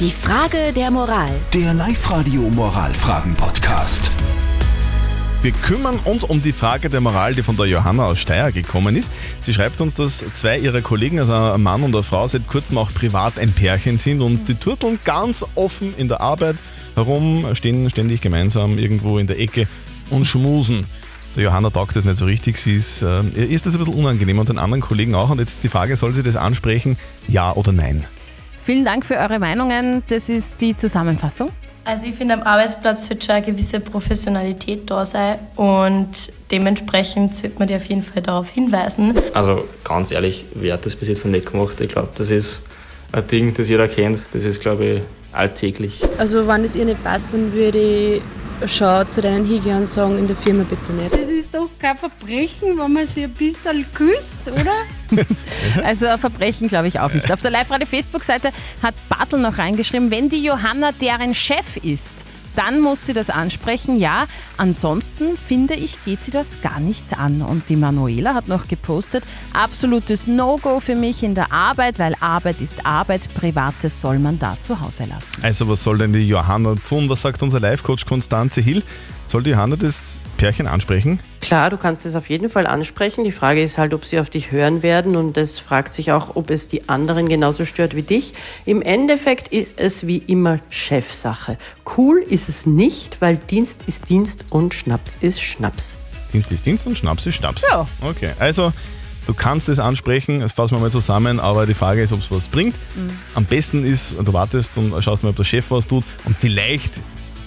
Die Frage der Moral. Der Live-Radio Moralfragen-Podcast. Wir kümmern uns um die Frage der Moral, die von der Johanna aus Steyr gekommen ist. Sie schreibt uns, dass zwei ihrer Kollegen, also ein Mann und eine Frau, seit kurzem auch privat ein Pärchen sind und die turteln ganz offen in der Arbeit herum, stehen ständig gemeinsam irgendwo in der Ecke und schmusen. Der Johanna taugt das nicht so richtig. Sie ist, äh, ihr ist das ein bisschen unangenehm und den anderen Kollegen auch. Und jetzt ist die Frage, soll sie das ansprechen, ja oder nein? Vielen Dank für eure Meinungen. Das ist die Zusammenfassung. Also ich finde, am Arbeitsplatz wird schon eine gewisse Professionalität da sein und dementsprechend sollte man die auf jeden Fall darauf hinweisen. Also ganz ehrlich, wer hat das bis jetzt noch nicht gemacht? Ich glaube, das ist ein Ding, das jeder kennt. Das ist, glaube ich, alltäglich. Also wenn es ihr nicht passt, dann würde schon zu hingehen und sagen, in der Firma bitte nicht. Das ist doch kein Verbrechen, wenn man sich ein bisschen küsst, oder? Also ein Verbrechen glaube ich auch nicht. Auf der Live-Radio-Facebook-Seite hat Bartel noch reingeschrieben, wenn die Johanna deren Chef ist, dann muss sie das ansprechen. Ja, ansonsten finde ich, geht sie das gar nichts an. Und die Manuela hat noch gepostet, absolutes No-Go für mich in der Arbeit, weil Arbeit ist Arbeit, Privates soll man da zu Hause lassen. Also was soll denn die Johanna tun? Was sagt unser Live-Coach Konstanze Hill? Soll die Johanna das Pärchen ansprechen? Klar, du kannst es auf jeden Fall ansprechen. Die Frage ist halt, ob sie auf dich hören werden und es fragt sich auch, ob es die anderen genauso stört wie dich. Im Endeffekt ist es wie immer Chefsache. Cool ist es nicht, weil Dienst ist Dienst und Schnaps ist Schnaps. Dienst ist Dienst und Schnaps ist Schnaps. Ja. Okay, also du kannst es ansprechen, das fassen wir mal zusammen, aber die Frage ist, ob es was bringt. Am besten ist, du wartest und schaust mal, ob der Chef was tut und vielleicht,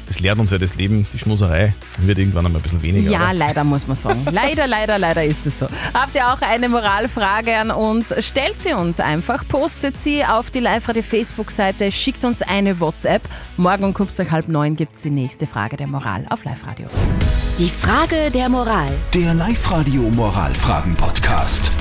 das lehrt uns ja das Leben, die Schmuserei wird irgendwann einmal ein bisschen weniger. Ja, oder? leider muss man sagen. Leider, leider, leider ist es so. Habt ihr auch eine Moralfrage an uns? Stellt sie uns einfach, postet sie auf die Live-Radio Facebook-Seite, schickt uns eine WhatsApp. Morgen um kurz nach halb neun gibt es die nächste Frage der Moral auf Live-Radio. Die Frage der Moral. Der Live-Radio Moralfragen-Podcast.